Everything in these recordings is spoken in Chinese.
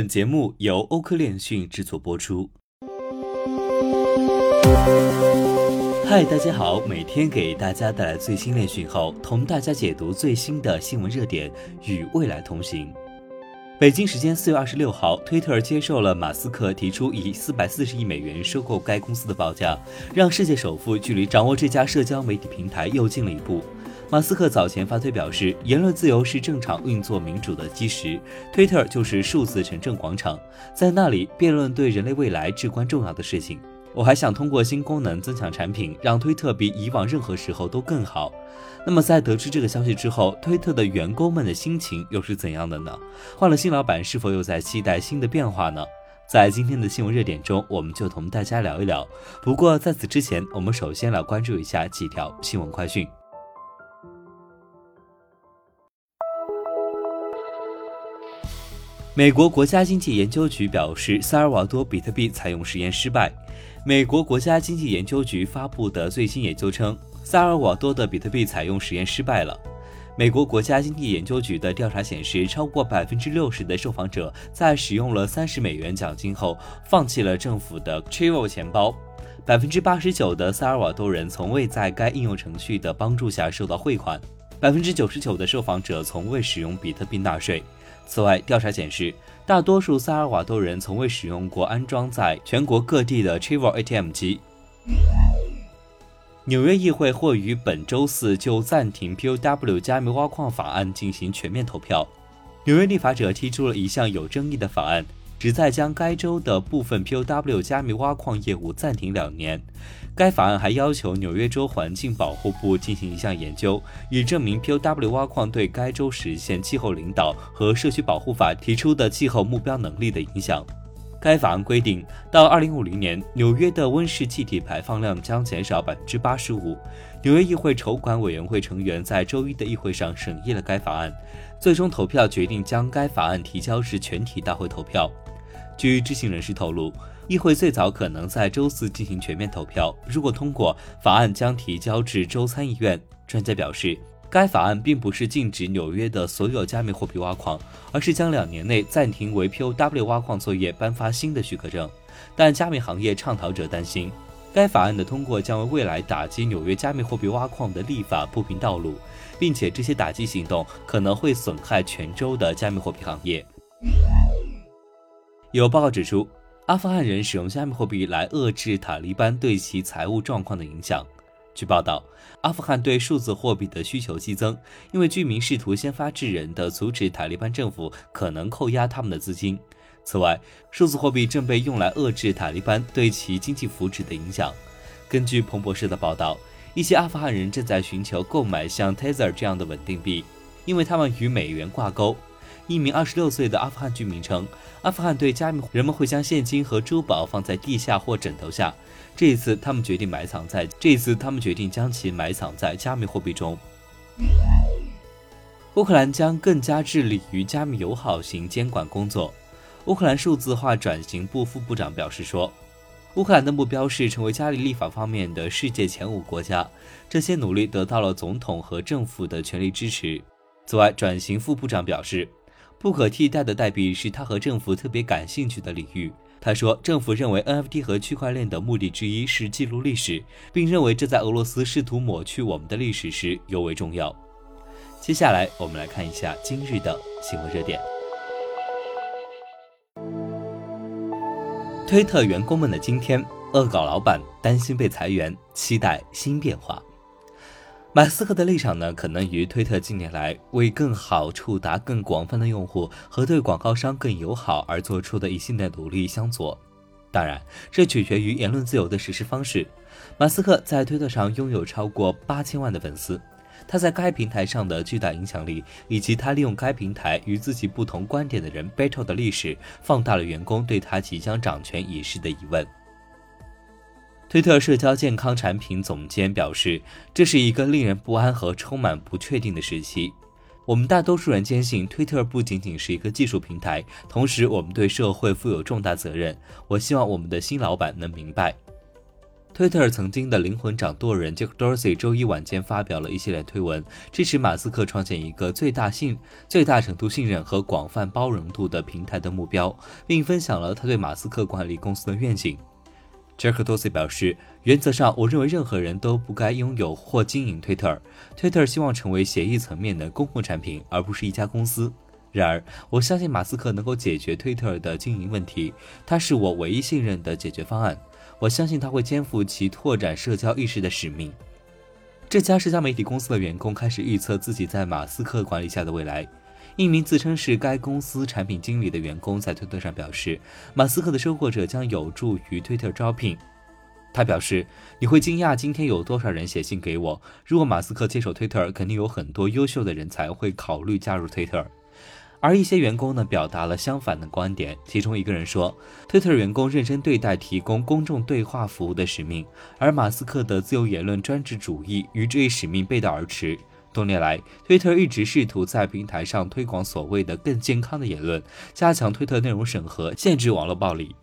本节目由欧科链讯制作播出。嗨，大家好，每天给大家带来最新链讯后，同大家解读最新的新闻热点，与未来同行。北京时间四月二十六号，推特接受了马斯克提出以四百四十亿美元收购该公司的报价，让世界首富距离掌握这家社交媒体平台又近了一步。马斯克早前发推表示，言论自由是正常运作民主的基石，推特就是数字城镇广场，在那里辩论对人类未来至关重要的事情。我还想通过新功能增强产品，让推特比以往任何时候都更好。那么在得知这个消息之后，推特的员工们的心情又是怎样的呢？换了新老板，是否又在期待新的变化呢？在今天的新闻热点中，我们就同大家聊一聊。不过在此之前，我们首先来关注一下几条新闻快讯。美国国家经济研究局表示，萨尔瓦多比特币采用实验失败。美国国家经济研究局发布的最新研究称，萨尔瓦多的比特币采用实验失败了。美国国家经济研究局的调查显示，超过百分之六十的受访者在使用了三十美元奖金后，放弃了政府的 t r i v o 钱包。百分之八十九的萨尔瓦多人从未在该应用程序的帮助下收到汇款。百分之九十九的受访者从未使用比特币纳税。此外，调查显示，大多数萨尔瓦多人从未使用过安装在全国各地的 Chivo ATM 机。纽约议会或于本周四就暂停 POW 加密挖矿法案进行全面投票。纽约立法者提出了一项有争议的法案。旨在将该州的部分 POW 加密挖矿业务暂停两年。该法案还要求纽约州环境保护部进行一项研究，以证明 POW 挖矿对该州实现气候领导和社区保护法提出的气候目标能力的影响。该法案规定，到2050年，纽约的温室气体排放量将减少85%。纽约议会筹款委员会成员在周一的议会上审议了该法案，最终投票决定将该法案提交至全体大会投票。据知情人士透露，议会最早可能在周四进行全面投票。如果通过，法案将提交至州参议院。专家表示，该法案并不是禁止纽约的所有加密货币挖矿，而是将两年内暂停为 POW 挖矿作业颁发新的许可证。但加密行业倡导者担心，该法案的通过将为未来打击纽约加密货币挖矿的立法铺平道路，并且这些打击行动可能会损害全州的加密货币行业。有报告指出，阿富汗人使用加密货币来遏制塔利班对其财务状况的影响。据报道，阿富汗对数字货币的需求激增，因为居民试图先发制人的阻止塔利班政府可能扣押他们的资金。此外，数字货币正被用来遏制塔利班对其经济福祉的影响。根据彭博社的报道，一些阿富汗人正在寻求购买像 Tether 这样的稳定币，因为它们与美元挂钩。一名二十六岁的阿富汗居民称，阿富汗对加密人们会将现金和珠宝放在地下或枕头下。这一次，他们决定埋藏在这一次，他们决定将其埋藏在加密货币中。乌克兰将更加致力于加密友好型监管工作。乌克兰数字化转型部副部长表示说，乌克兰的目标是成为加密立法方面的世界前五国家。这些努力得到了总统和政府的全力支持。此外，转型副部长表示。不可替代的代币是他和政府特别感兴趣的领域。他说，政府认为 NFT 和区块链的目的之一是记录历史，并认为这在俄罗斯试图抹去我们的历史时尤为重要。接下来，我们来看一下今日的新闻热点。推特员工们的今天，恶搞老板担心被裁员，期待新变化。马斯克的立场呢，可能与推特近年来为更好触达更广泛的用户和对广告商更友好而做出的一系列努力相左。当然，这取决于言论自由的实施方式。马斯克在推特上拥有超过八千万的粉丝，他在该平台上的巨大影响力，以及他利用该平台与自己不同观点的人 battle 的历史，放大了员工对他即将掌权一事的疑问。推特社交健康产品总监表示：“这是一个令人不安和充满不确定的时期。我们大多数人坚信，推特不仅仅是一个技术平台，同时我们对社会负有重大责任。我希望我们的新老板能明白。”推特曾经的灵魂掌舵人杰克·多西周一晚间发表了一系列推文，支持马斯克创建一个最大信、最大程度信任和广泛包容度的平台的目标，并分享了他对马斯克管理公司的愿景。杰克·多西表示：“原则上，我认为任何人都不该拥有或经营推特。推特希望成为协议层面的公共产品，而不是一家公司。然而，我相信马斯克能够解决推特的经营问题，他是我唯一信任的解决方案。”我相信他会肩负其拓展社交意识的使命。这家社交媒体公司的员工开始预测自己在马斯克管理下的未来。一名自称是该公司产品经理的员工在推特上表示，马斯克的收获者将有助于推特招聘。他表示：“你会惊讶今天有多少人写信给我。如果马斯克接手推特，肯定有很多优秀的人才会考虑加入推特。”而一些员工呢，表达了相反的观点。其中一个人说，推特员工认真对待提供公众对话服务的使命，而马斯克的自由言论专制主义与这一使命背道而驰。多年来，推特一直试图在平台上推广所谓的更健康的言论，加强推特内容审核，限制网络暴力。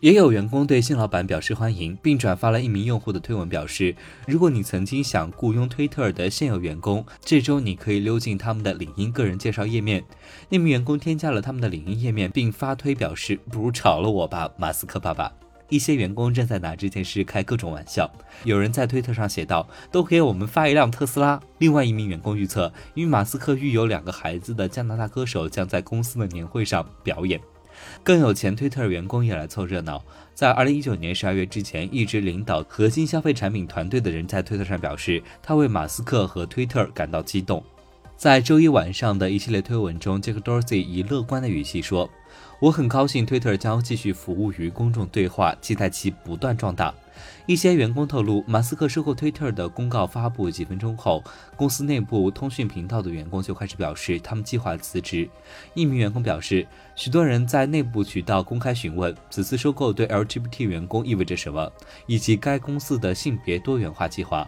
也有员工对新老板表示欢迎，并转发了一名用户的推文，表示：如果你曾经想雇佣推特的现有员工，这周你可以溜进他们的领英个人介绍页面。那名员工添加了他们的领英页面，并发推表示：不如炒了我吧，马斯克爸爸。一些员工正在拿这件事开各种玩笑。有人在推特上写道：都给我们发一辆特斯拉。另外一名员工预测，与马斯克育有两个孩子的加拿大歌手将在公司的年会上表演。更有前推特员工也来凑热闹。在二零一九年十二月之前，一直领导核心消费产品团队的人在推特上表示，他为马斯克和推特感到激动。在周一晚上的一系列推文中，杰克·多西以乐观的语气说：“我很高兴推特将继续服务于公众对话，期待其不断壮大。”一些员工透露，马斯克收购推特的公告发布几分钟后，公司内部通讯频道的员工就开始表示他们计划辞职。一名员工表示，许多人在内部渠道公开询问此次收购对 LGBT 员工意味着什么，以及该公司的性别多元化计划。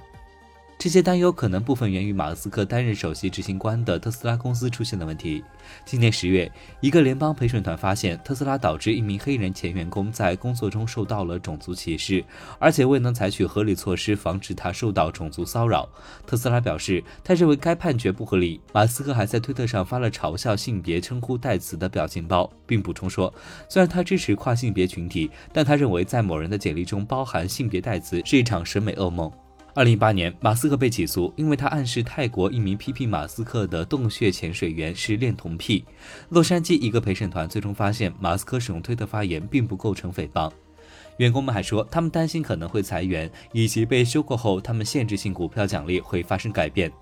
这些担忧可能部分源于马斯克担任首席执行官的特斯拉公司出现的问题。今年十月，一个联邦陪审团发现特斯拉导致一名黑人前员工在工作中受到了种族歧视，而且未能采取合理措施防止他受到种族骚扰。特斯拉表示，他认为该判决不合理。马斯克还在推特上发了嘲笑性别称呼代词的表情包，并补充说，虽然他支持跨性别群体，但他认为在某人的简历中包含性别代词是一场审美噩梦。二零一八年，马斯克被起诉，因为他暗示泰国一名批评马斯克的洞穴潜水员是恋童癖。洛杉矶一个陪审团最终发现，马斯克使用推特发言并不构成诽谤。员工们还说，他们担心可能会裁员，以及被收购后他们限制性股票奖励会发生改变。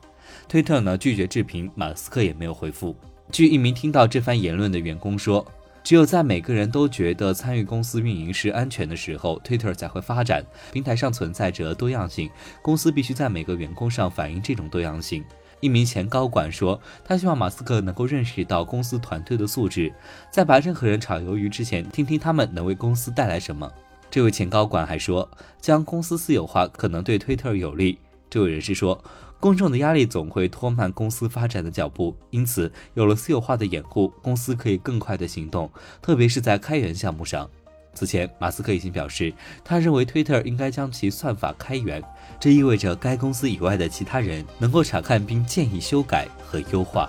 推特呢拒绝置评，马斯克也没有回复。据一名听到这番言论的员工说。只有在每个人都觉得参与公司运营是安全的时候，Twitter 才会发展。平台上存在着多样性，公司必须在每个员工上反映这种多样性。一名前高管说，他希望马斯克能够认识到公司团队的素质，在把任何人炒鱿鱼之前，听听他们能为公司带来什么。这位前高管还说，将公司私有化可能对 Twitter 有利。这位人士说。公众的压力总会拖慢公司发展的脚步，因此有了私有化的掩护，公司可以更快的行动，特别是在开源项目上。此前，马斯克已经表示，他认为推特应该将其算法开源，这意味着该公司以外的其他人能够查看并建议修改和优化。